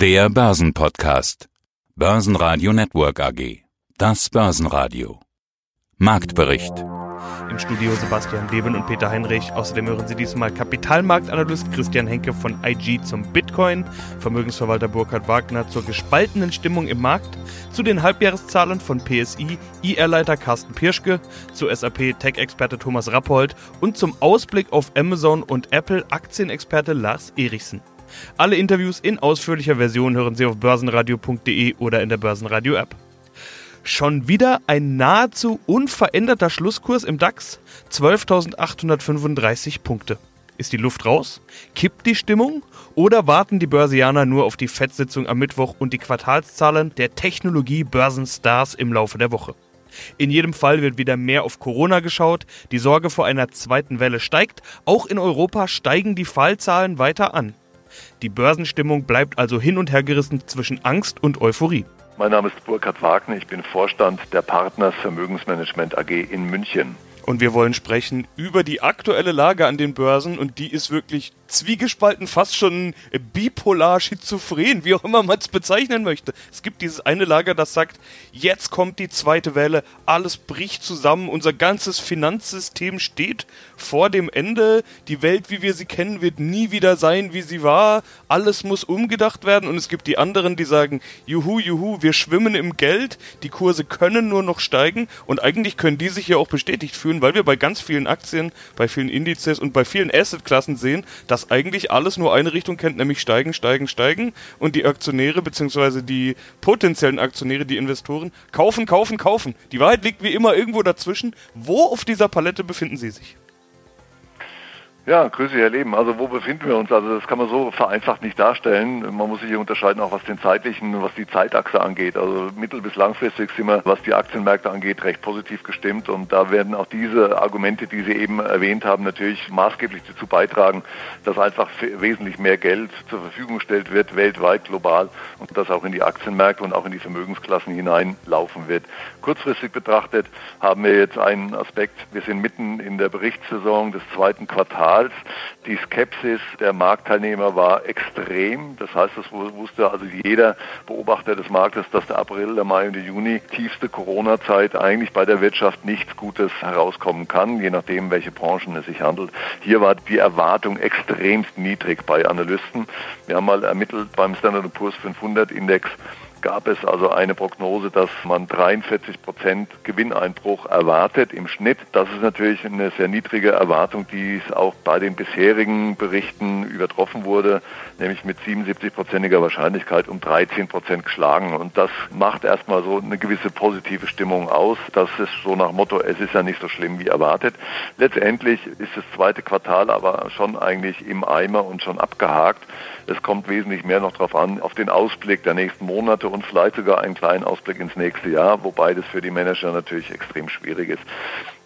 Der Börsenpodcast. Börsenradio Network AG. Das Börsenradio. Marktbericht. Im Studio Sebastian Leben und Peter Heinrich. Außerdem hören Sie diesmal Kapitalmarktanalyst Christian Henke von IG zum Bitcoin, Vermögensverwalter Burkhard Wagner zur gespaltenen Stimmung im Markt, zu den Halbjahreszahlen von PSI, IR-Leiter Carsten Pirschke, zu SAP Tech-Experte Thomas Rappold und zum Ausblick auf Amazon und Apple Aktienexperte Lars Erichsen. Alle Interviews in ausführlicher Version hören Sie auf börsenradio.de oder in der Börsenradio-App. Schon wieder ein nahezu unveränderter Schlusskurs im DAX, 12.835 Punkte. Ist die Luft raus? Kippt die Stimmung? Oder warten die Börsianer nur auf die Fettsitzung am Mittwoch und die Quartalszahlen der Technologie-Börsenstars im Laufe der Woche? In jedem Fall wird wieder mehr auf Corona geschaut, die Sorge vor einer zweiten Welle steigt, auch in Europa steigen die Fallzahlen weiter an. Die Börsenstimmung bleibt also hin und her gerissen zwischen Angst und Euphorie. Mein Name ist Burkhard Wagner, ich bin Vorstand der Partners Vermögensmanagement AG in München. Und wir wollen sprechen über die aktuelle Lage an den Börsen. Und die ist wirklich zwiegespalten, fast schon bipolar, schizophren, wie auch immer man es bezeichnen möchte. Es gibt dieses eine Lager, das sagt, jetzt kommt die zweite Welle, alles bricht zusammen, unser ganzes Finanzsystem steht vor dem Ende, die Welt, wie wir sie kennen, wird nie wieder sein, wie sie war, alles muss umgedacht werden. Und es gibt die anderen, die sagen, juhu, juhu, wir schwimmen im Geld, die Kurse können nur noch steigen. Und eigentlich können die sich ja auch bestätigt fühlen, weil wir bei ganz vielen Aktien, bei vielen Indizes und bei vielen Assetklassen sehen, dass das eigentlich alles nur eine Richtung kennt, nämlich steigen, steigen, steigen und die Aktionäre bzw. die potenziellen Aktionäre, die Investoren, kaufen, kaufen, kaufen. Die Wahrheit liegt wie immer irgendwo dazwischen. Wo auf dieser Palette befinden Sie sich? Ja, grüße Herr Leben. Also wo befinden wir uns? Also das kann man so vereinfacht nicht darstellen. Man muss sich hier unterscheiden, auch was den zeitlichen, was die Zeitachse angeht. Also mittel- bis langfristig sind wir, was die Aktienmärkte angeht, recht positiv gestimmt. Und da werden auch diese Argumente, die Sie eben erwähnt haben, natürlich maßgeblich dazu beitragen, dass einfach wesentlich mehr Geld zur Verfügung gestellt wird, weltweit, global, und das auch in die Aktienmärkte und auch in die Vermögensklassen hineinlaufen wird. Kurzfristig betrachtet haben wir jetzt einen Aspekt. Wir sind mitten in der Berichtssaison des zweiten Quartals. Quartals. Die Skepsis der Marktteilnehmer war extrem. Das heißt, das wusste also jeder Beobachter des Marktes, dass der April, der Mai und der Juni, tiefste Corona-Zeit, eigentlich bei der Wirtschaft nichts Gutes herauskommen kann, je nachdem, welche Branchen es sich handelt. Hier war die Erwartung extremst niedrig bei Analysten. Wir haben mal ermittelt beim Standard Poor's 500 Index, gab es also eine Prognose, dass man 43 Prozent Gewinneinbruch erwartet im Schnitt. Das ist natürlich eine sehr niedrige Erwartung, die es auch bei den bisherigen Berichten übertroffen wurde, nämlich mit 77-prozentiger Wahrscheinlichkeit um 13 Prozent geschlagen. Und das macht erstmal so eine gewisse positive Stimmung aus. Das ist so nach Motto, es ist ja nicht so schlimm wie erwartet. Letztendlich ist das zweite Quartal aber schon eigentlich im Eimer und schon abgehakt. Es kommt wesentlich mehr noch darauf an, auf den Ausblick der nächsten Monate und vielleicht sogar einen kleinen Ausblick ins nächste Jahr, wobei das für die Manager natürlich extrem schwierig ist.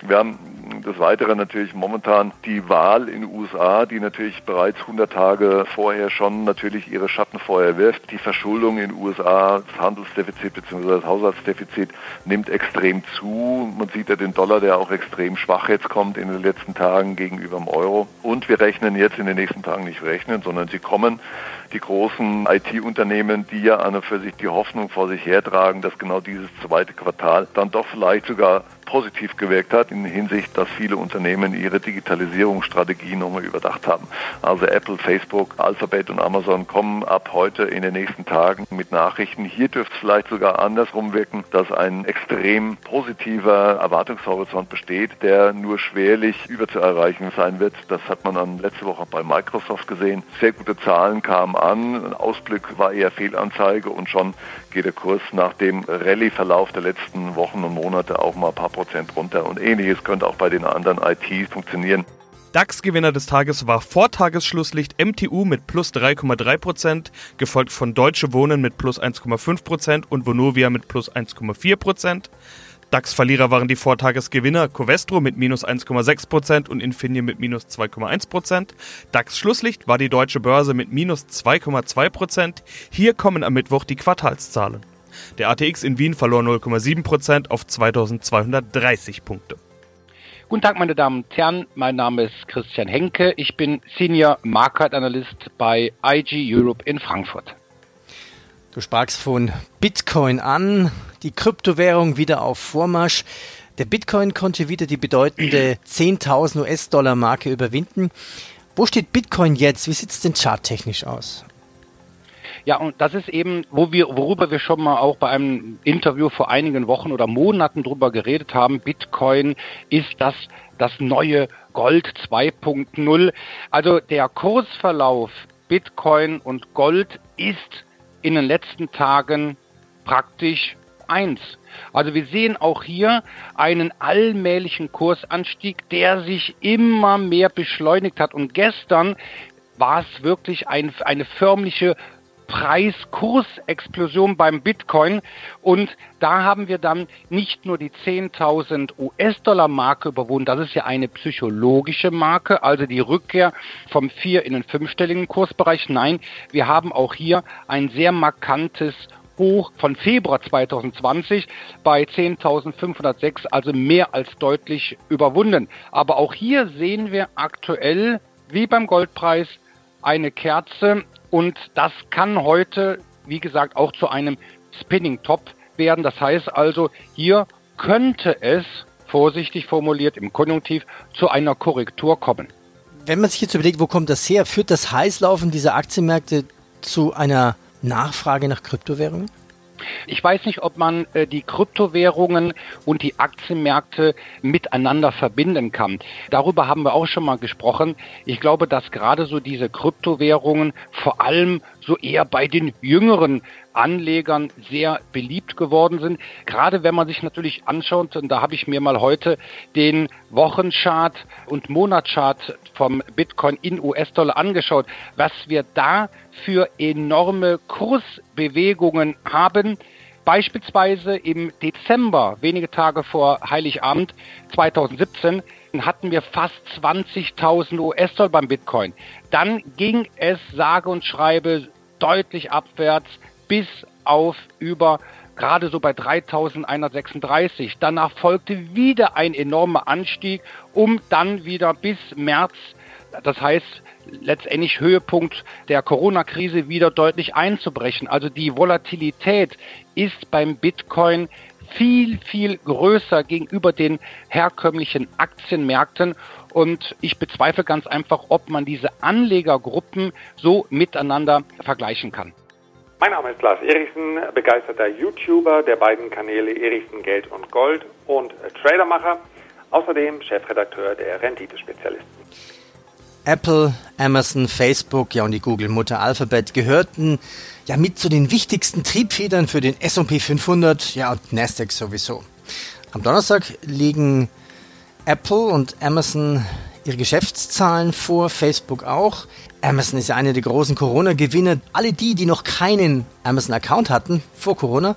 Wir haben des Weiteren natürlich momentan die Wahl in den USA, die natürlich bereits 100 Tage vorher schon natürlich ihre Schatten vorher wirft. Die Verschuldung in den USA, das Handelsdefizit bzw. das Haushaltsdefizit nimmt extrem zu. Man sieht ja den Dollar, der auch extrem schwach jetzt kommt in den letzten Tagen gegenüber dem Euro. Und wir rechnen jetzt in den nächsten Tagen nicht rechnen, sondern sie kommen die großen IT-Unternehmen, die ja an und für sich die Hoffnung vor sich hertragen, dass genau dieses zweite Quartal dann doch vielleicht sogar positiv gewirkt hat in Hinsicht, dass viele Unternehmen ihre Digitalisierungsstrategie nochmal überdacht haben. Also Apple, Facebook, Alphabet und Amazon kommen ab heute in den nächsten Tagen mit Nachrichten. Hier dürfte es vielleicht sogar andersrum wirken, dass ein extrem positiver Erwartungshorizont besteht, der nur schwerlich überzuerreichen sein wird. Das hat man dann letzte Woche bei Microsoft gesehen. Sehr gute Zahlen kamen an. Ein Ausblick war eher Fehlanzeige und schon geht der Kurs nach dem Rallye-Verlauf der letzten Wochen und Monate auch mal ein paar Prozent runter. Und ähnliches könnte auch bei den anderen ITs funktionieren. DAX-Gewinner des Tages war Vortagesschlusslicht MTU mit plus 3,3%, gefolgt von Deutsche Wohnen mit plus 1,5% und Vonovia mit plus 1,4%. DAX-Verlierer waren die Vortagesgewinner Covestro mit minus 1,6% und Infineon mit minus 2,1%. DAX-Schlusslicht war die Deutsche Börse mit minus 2,2%. Hier kommen am Mittwoch die Quartalszahlen. Der ATX in Wien verlor 0,7% auf 2230 Punkte. Guten Tag, meine Damen und Herren. Mein Name ist Christian Henke. Ich bin Senior Market Analyst bei IG Europe in Frankfurt. Du sprachst von Bitcoin an, die Kryptowährung wieder auf Vormarsch. Der Bitcoin konnte wieder die bedeutende 10.000 US-Dollar Marke überwinden. Wo steht Bitcoin jetzt? Wie sieht es denn charttechnisch aus? Ja, und das ist eben, wo wir, worüber wir schon mal auch bei einem Interview vor einigen Wochen oder Monaten drüber geredet haben. Bitcoin ist das, das neue Gold 2.0. Also der Kursverlauf Bitcoin und Gold ist in den letzten Tagen praktisch eins. Also wir sehen auch hier einen allmählichen Kursanstieg, der sich immer mehr beschleunigt hat. Und gestern war es wirklich ein, eine förmliche Preiskursexplosion beim Bitcoin und da haben wir dann nicht nur die 10.000 US-Dollar Marke überwunden, das ist ja eine psychologische Marke, also die Rückkehr vom vier in den fünfstelligen Kursbereich. Nein, wir haben auch hier ein sehr markantes Hoch von Februar 2020 bei 10.506, also mehr als deutlich überwunden. Aber auch hier sehen wir aktuell, wie beim Goldpreis, eine Kerze und das kann heute, wie gesagt, auch zu einem Spinning Top werden. Das heißt also, hier könnte es, vorsichtig formuliert im Konjunktiv, zu einer Korrektur kommen. Wenn man sich jetzt überlegt, wo kommt das her, führt das Heißlaufen dieser Aktienmärkte zu einer Nachfrage nach Kryptowährungen? Ich weiß nicht, ob man äh, die Kryptowährungen und die Aktienmärkte miteinander verbinden kann. Darüber haben wir auch schon mal gesprochen. Ich glaube, dass gerade so diese Kryptowährungen vor allem so eher bei den jüngeren Anlegern sehr beliebt geworden sind. Gerade wenn man sich natürlich anschaut, und da habe ich mir mal heute den Wochenchart und Monatschart vom Bitcoin in US-Dollar angeschaut, was wir da für enorme Kursbewegungen haben. Beispielsweise im Dezember, wenige Tage vor Heiligabend 2017, hatten wir fast 20.000 US-Dollar beim Bitcoin. Dann ging es sage und schreibe deutlich abwärts bis auf über gerade so bei 3136. Danach folgte wieder ein enormer Anstieg, um dann wieder bis März, das heißt letztendlich Höhepunkt der Corona-Krise wieder deutlich einzubrechen. Also die Volatilität ist beim Bitcoin viel, viel größer gegenüber den herkömmlichen Aktienmärkten. Und ich bezweifle ganz einfach, ob man diese Anlegergruppen so miteinander vergleichen kann. Mein Name ist Lars Erichsen, begeisterter YouTuber der beiden Kanäle Erichsen Geld und Gold und Tradermacher, außerdem Chefredakteur der Renditespezialisten. Apple, Amazon, Facebook, ja und die Google-Mutter Alphabet gehörten ja mit zu den wichtigsten Triebfedern für den S&P 500, ja und Nasdaq sowieso. Am Donnerstag liegen Apple und Amazon ihre Geschäftszahlen vor, Facebook auch. Amazon ist ja einer der großen Corona-Gewinner. Alle die, die noch keinen Amazon-Account hatten vor Corona,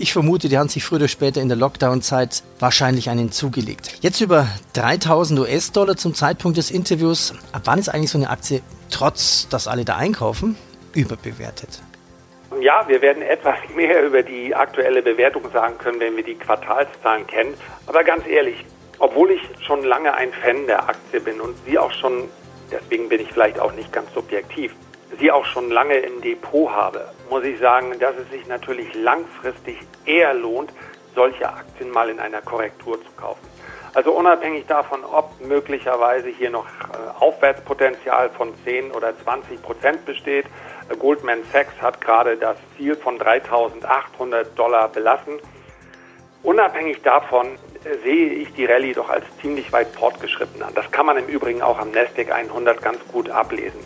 ich vermute, die haben sich früher oder später in der Lockdown-Zeit wahrscheinlich einen zugelegt. Jetzt über 3000 US-Dollar zum Zeitpunkt des Interviews. Ab wann ist eigentlich so eine Aktie, trotz dass alle da einkaufen, überbewertet? Ja, wir werden etwas mehr über die aktuelle Bewertung sagen können, wenn wir die Quartalszahlen kennen. Aber ganz ehrlich, obwohl ich schon lange ein Fan der Aktie bin und sie auch schon, deswegen bin ich vielleicht auch nicht ganz subjektiv, sie auch schon lange im Depot habe, muss ich sagen, dass es sich natürlich langfristig eher lohnt, solche Aktien mal in einer Korrektur zu kaufen. Also unabhängig davon, ob möglicherweise hier noch äh, Aufwärtspotenzial von 10 oder 20 Prozent besteht. Äh, Goldman Sachs hat gerade das Ziel von 3.800 Dollar belassen. Unabhängig davon äh, sehe ich die Rallye doch als ziemlich weit fortgeschritten an. Das kann man im Übrigen auch am Nasdaq 100 ganz gut ablesen.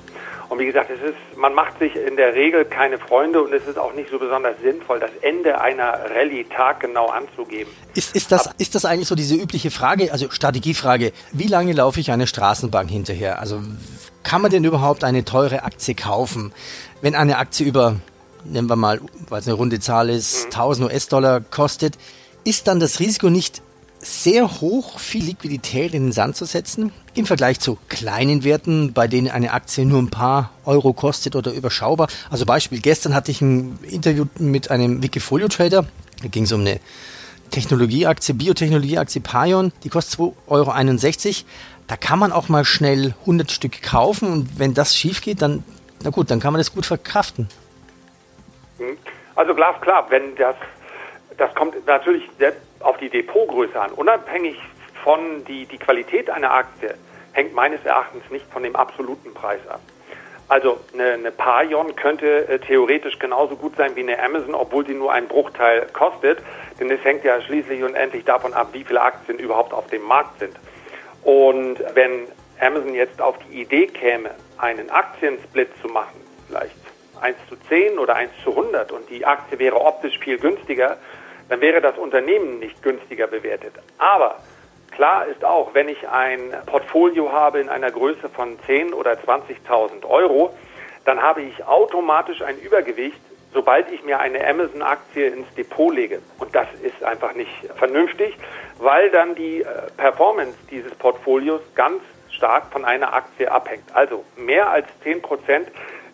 Und wie gesagt, es ist, man macht sich in der Regel keine Freunde und es ist auch nicht so besonders sinnvoll, das Ende einer Rallye taggenau anzugeben. Ist, ist, das, ist das eigentlich so diese übliche Frage, also Strategiefrage, wie lange laufe ich eine Straßenbahn hinterher? Also kann man denn überhaupt eine teure Aktie kaufen? Wenn eine Aktie über, nehmen wir mal, weil es eine runde Zahl ist, mhm. 1000 US-Dollar kostet, ist dann das Risiko nicht sehr hoch, viel Liquidität in den Sand zu setzen, im Vergleich zu kleinen Werten, bei denen eine Aktie nur ein paar Euro kostet oder überschaubar. Also Beispiel, gestern hatte ich ein Interview mit einem Wikifolio-Trader, da ging es um eine Technologieaktie, Biotechnologieaktie Pion, die kostet 2,61 Euro. Da kann man auch mal schnell 100 Stück kaufen und wenn das schief geht, dann, na gut, dann kann man das gut verkraften. Hm. Also glasklar, wenn das, das kommt natürlich auf die Depotgröße an. Unabhängig von die, die Qualität einer Aktie hängt meines Erachtens nicht von dem absoluten Preis ab. Also eine, eine Parion könnte äh, theoretisch genauso gut sein wie eine Amazon, obwohl sie nur einen Bruchteil kostet. Denn es hängt ja schließlich und endlich davon ab, wie viele Aktien überhaupt auf dem Markt sind. Und wenn Amazon jetzt auf die Idee käme, einen Aktiensplit zu machen, vielleicht 1 zu 10 oder 1 zu 100 und die Aktie wäre optisch viel günstiger, dann wäre das Unternehmen nicht günstiger bewertet. Aber Klar ist auch, wenn ich ein Portfolio habe in einer Größe von 10 oder 20.000 Euro, dann habe ich automatisch ein Übergewicht, sobald ich mir eine Amazon-Aktie ins Depot lege. Und das ist einfach nicht vernünftig, weil dann die äh, Performance dieses Portfolios ganz stark von einer Aktie abhängt. Also mehr als 10 Prozent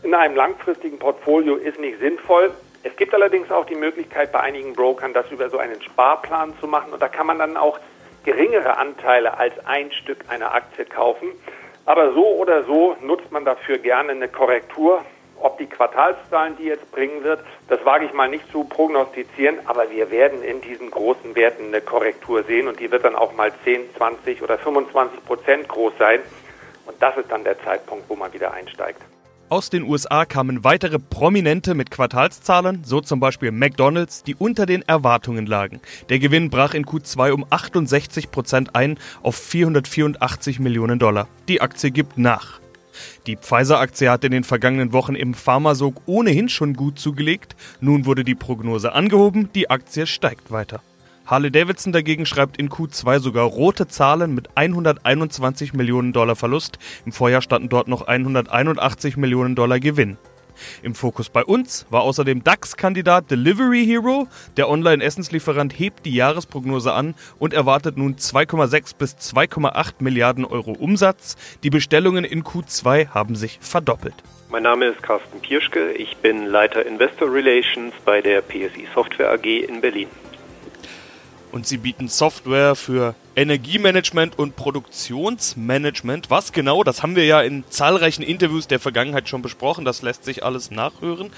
in einem langfristigen Portfolio ist nicht sinnvoll. Es gibt allerdings auch die Möglichkeit bei einigen Brokern, das über so einen Sparplan zu machen. Und da kann man dann auch geringere Anteile als ein Stück einer Aktie kaufen. Aber so oder so nutzt man dafür gerne eine Korrektur. Ob die Quartalszahlen, die jetzt bringen wird, das wage ich mal nicht zu prognostizieren, aber wir werden in diesen großen Werten eine Korrektur sehen und die wird dann auch mal 10, 20 oder 25 Prozent groß sein. Und das ist dann der Zeitpunkt, wo man wieder einsteigt. Aus den USA kamen weitere Prominente mit Quartalszahlen, so zum Beispiel McDonald's, die unter den Erwartungen lagen. Der Gewinn brach in Q2 um 68 Prozent ein auf 484 Millionen Dollar. Die Aktie gibt nach. Die Pfizer-Aktie hat in den vergangenen Wochen im Pharmasog ohnehin schon gut zugelegt. Nun wurde die Prognose angehoben, die Aktie steigt weiter. Harley Davidson dagegen schreibt in Q2 sogar rote Zahlen mit 121 Millionen Dollar Verlust. Im Vorjahr standen dort noch 181 Millionen Dollar Gewinn. Im Fokus bei uns war außerdem DAX-Kandidat Delivery Hero. Der Online-Essenslieferant hebt die Jahresprognose an und erwartet nun 2,6 bis 2,8 Milliarden Euro Umsatz. Die Bestellungen in Q2 haben sich verdoppelt. Mein Name ist Carsten Pirschke. Ich bin Leiter Investor Relations bei der PSI Software AG in Berlin und sie bieten Software für Energiemanagement und Produktionsmanagement. Was genau, das haben wir ja in zahlreichen Interviews der Vergangenheit schon besprochen, das lässt sich alles nachhören.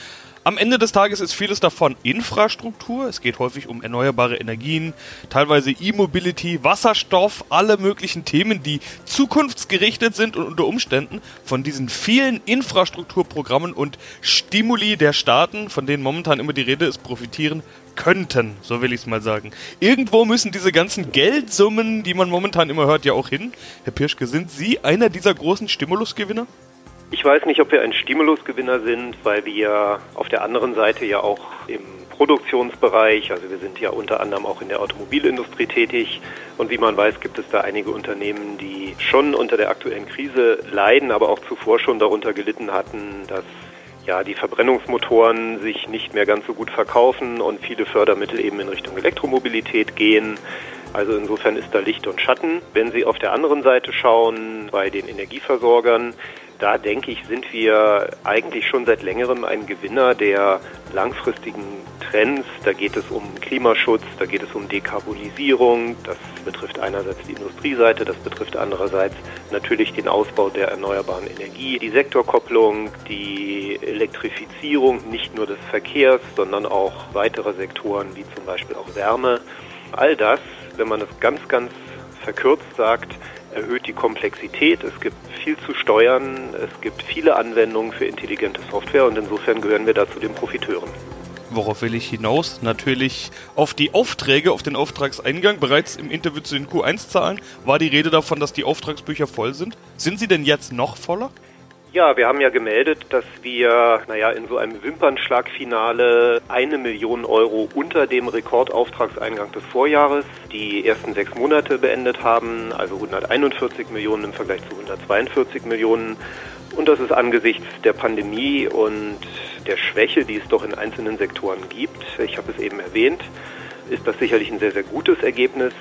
Am Ende des Tages ist vieles davon Infrastruktur. Es geht häufig um erneuerbare Energien, teilweise E-Mobility, Wasserstoff, alle möglichen Themen, die zukunftsgerichtet sind und unter Umständen von diesen vielen Infrastrukturprogrammen und Stimuli der Staaten, von denen momentan immer die Rede ist, profitieren könnten, so will ich es mal sagen. Irgendwo müssen diese ganzen Geldsummen, die man momentan immer hört, ja auch hin. Herr Pirschke, sind Sie einer dieser großen Stimulusgewinner? Ich weiß nicht, ob wir ein Stimulusgewinner sind, weil wir auf der anderen Seite ja auch im Produktionsbereich, also wir sind ja unter anderem auch in der Automobilindustrie tätig und wie man weiß, gibt es da einige Unternehmen, die schon unter der aktuellen Krise leiden, aber auch zuvor schon darunter gelitten hatten, dass ja, die Verbrennungsmotoren sich nicht mehr ganz so gut verkaufen und viele Fördermittel eben in Richtung Elektromobilität gehen. Also insofern ist da Licht und Schatten. Wenn Sie auf der anderen Seite schauen, bei den Energieversorgern, da denke ich, sind wir eigentlich schon seit längerem ein Gewinner der langfristigen Trends. Da geht es um Klimaschutz, da geht es um Dekarbonisierung. Das betrifft einerseits die Industrieseite, das betrifft andererseits natürlich den Ausbau der erneuerbaren Energie, die Sektorkopplung, die Elektrifizierung nicht nur des Verkehrs, sondern auch weitere Sektoren wie zum Beispiel auch Wärme. All das, wenn man es ganz, ganz verkürzt sagt, erhöht die Komplexität, es gibt viel zu steuern, es gibt viele Anwendungen für intelligente Software und insofern gehören wir da zu den Profiteuren. Worauf will ich hinaus? Natürlich auf die Aufträge, auf den Auftragseingang. Bereits im Interview zu den Q1-Zahlen war die Rede davon, dass die Auftragsbücher voll sind. Sind sie denn jetzt noch voller? Ja, wir haben ja gemeldet, dass wir, naja, in so einem Wimpernschlagfinale eine Million Euro unter dem Rekordauftragseingang des Vorjahres die ersten sechs Monate beendet haben, also 141 Millionen im Vergleich zu 142 Millionen. Und das ist angesichts der Pandemie und der Schwäche, die es doch in einzelnen Sektoren gibt, ich habe es eben erwähnt, ist das sicherlich ein sehr, sehr gutes Ergebnis.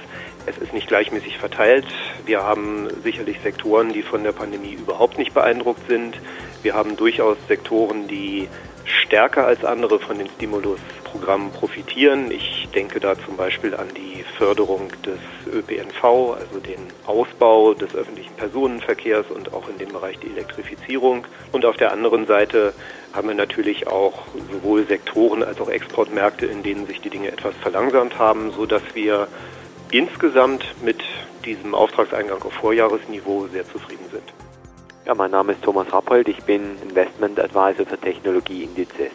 Es ist nicht gleichmäßig verteilt. Wir haben sicherlich Sektoren, die von der Pandemie überhaupt nicht beeindruckt sind. Wir haben durchaus Sektoren, die stärker als andere von den Stimulusprogrammen profitieren. Ich denke da zum Beispiel an die Förderung des ÖPNV, also den Ausbau des öffentlichen Personenverkehrs und auch in dem Bereich die Elektrifizierung. Und auf der anderen Seite haben wir natürlich auch sowohl Sektoren als auch Exportmärkte, in denen sich die Dinge etwas verlangsamt haben, sodass wir insgesamt mit diesem Auftragseingang auf Vorjahresniveau sehr zufrieden sind. Ja, mein Name ist Thomas Rappold, ich bin Investment Advisor für Technologieindizes.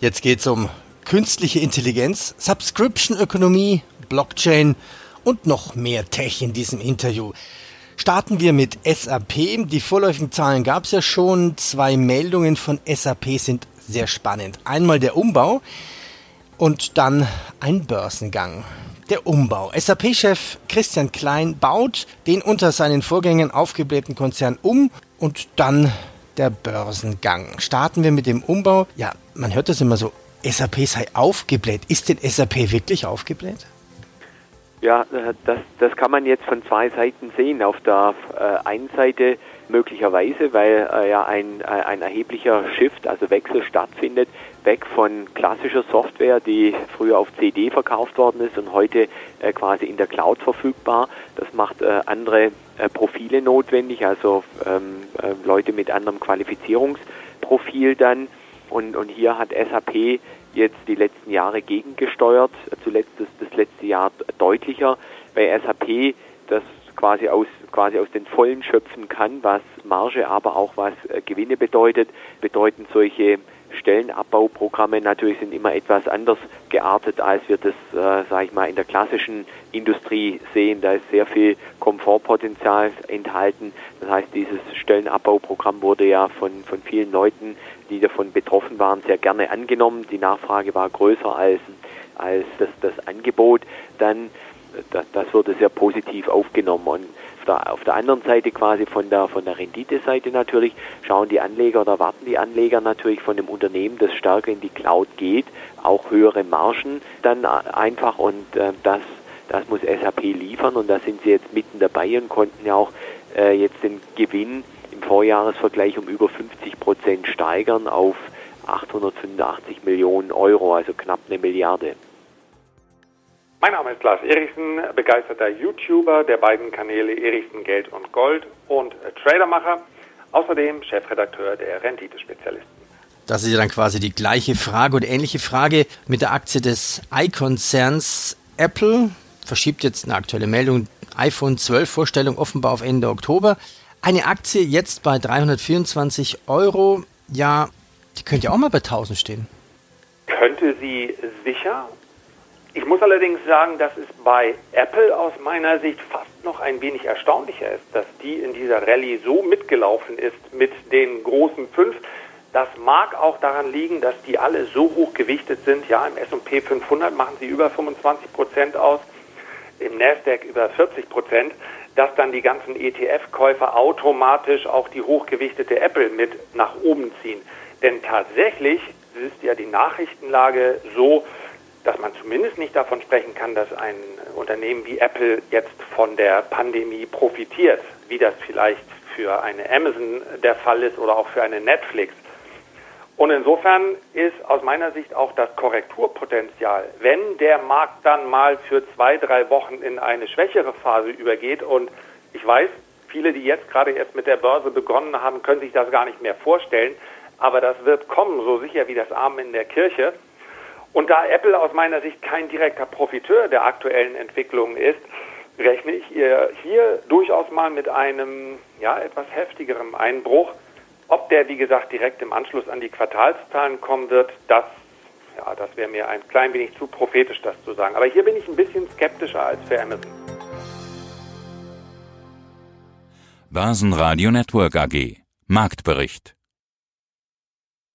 Jetzt geht es um künstliche Intelligenz, Subscription-Ökonomie, Blockchain und noch mehr Tech in diesem Interview. Starten wir mit SAP. Die vorläufigen Zahlen gab es ja schon. Zwei Meldungen von SAP sind sehr spannend. Einmal der Umbau und dann ein Börsengang. Der Umbau. SAP-Chef Christian Klein baut den unter seinen Vorgängern aufgeblähten Konzern um und dann der Börsengang. Starten wir mit dem Umbau. Ja, man hört das immer so, SAP sei aufgebläht. Ist denn SAP wirklich aufgebläht? Ja, äh, das, das kann man jetzt von zwei Seiten sehen. Auf der äh, einen Seite möglicherweise, weil äh, ja ein, äh, ein erheblicher Shift, also Wechsel stattfindet, weg von klassischer Software, die früher auf CD verkauft worden ist und heute äh, quasi in der Cloud verfügbar. Das macht äh, andere äh, Profile notwendig, also ähm, äh, Leute mit anderem Qualifizierungsprofil dann. Und, und hier hat SAP jetzt die letzten Jahre gegengesteuert, zuletzt das, das letzte Jahr deutlicher, weil SAP das quasi aus, quasi aus den Vollen schöpfen kann, was Marge, aber auch was äh, Gewinne bedeutet, bedeuten solche Stellenabbauprogramme natürlich sind immer etwas anders geartet, als wir das, äh, sage ich mal, in der klassischen Industrie sehen. Da ist sehr viel Komfortpotenzial enthalten. Das heißt, dieses Stellenabbauprogramm wurde ja von, von vielen Leuten, die davon betroffen waren, sehr gerne angenommen. Die Nachfrage war größer als, als das, das Angebot. Dann das, wurde sehr positiv aufgenommen. Und auf der, auf der anderen Seite quasi von der, von der Rendite-Seite natürlich schauen die Anleger oder warten die Anleger natürlich von dem Unternehmen, das stärker in die Cloud geht, auch höhere Margen dann einfach und äh, das, das muss SAP liefern und da sind sie jetzt mitten dabei und konnten ja auch äh, jetzt den Gewinn im Vorjahresvergleich um über 50 Prozent steigern auf 885 Millionen Euro, also knapp eine Milliarde. Mein Name ist Lars Erichsen, begeisterter YouTuber der beiden Kanäle Erichsen Geld und Gold und Tradermacher, außerdem Chefredakteur der Renditespezialisten. Das ist ja dann quasi die gleiche Frage oder ähnliche Frage mit der Aktie des i-Konzerns Apple. Verschiebt jetzt eine aktuelle Meldung, iPhone 12 Vorstellung offenbar auf Ende Oktober. Eine Aktie jetzt bei 324 Euro. Ja, die könnte ja auch mal bei 1000 stehen. Könnte sie sicher ich muss allerdings sagen, dass es bei Apple aus meiner Sicht fast noch ein wenig erstaunlicher ist, dass die in dieser Rallye so mitgelaufen ist mit den großen fünf. Das mag auch daran liegen, dass die alle so hoch gewichtet sind. Ja, im S&P 500 machen sie über 25 Prozent aus, im Nasdaq über 40 Prozent, dass dann die ganzen ETF-Käufer automatisch auch die hochgewichtete Apple mit nach oben ziehen. Denn tatsächlich ist ja die Nachrichtenlage so, dass man zumindest nicht davon sprechen kann, dass ein Unternehmen wie Apple jetzt von der Pandemie profitiert, wie das vielleicht für eine Amazon der Fall ist oder auch für eine Netflix. Und insofern ist aus meiner Sicht auch das Korrekturpotenzial, wenn der Markt dann mal für zwei, drei Wochen in eine schwächere Phase übergeht und ich weiß, viele, die jetzt gerade erst mit der Börse begonnen haben, können sich das gar nicht mehr vorstellen, aber das wird kommen, so sicher wie das Arm in der Kirche. Und da Apple aus meiner Sicht kein direkter Profiteur der aktuellen Entwicklungen ist, rechne ich ihr hier durchaus mal mit einem ja, etwas heftigeren Einbruch. Ob der, wie gesagt, direkt im Anschluss an die Quartalszahlen kommen wird, das, ja, das wäre mir ein klein wenig zu prophetisch, das zu sagen. Aber hier bin ich ein bisschen skeptischer als für Amazon. Börsenradio Network AG Marktbericht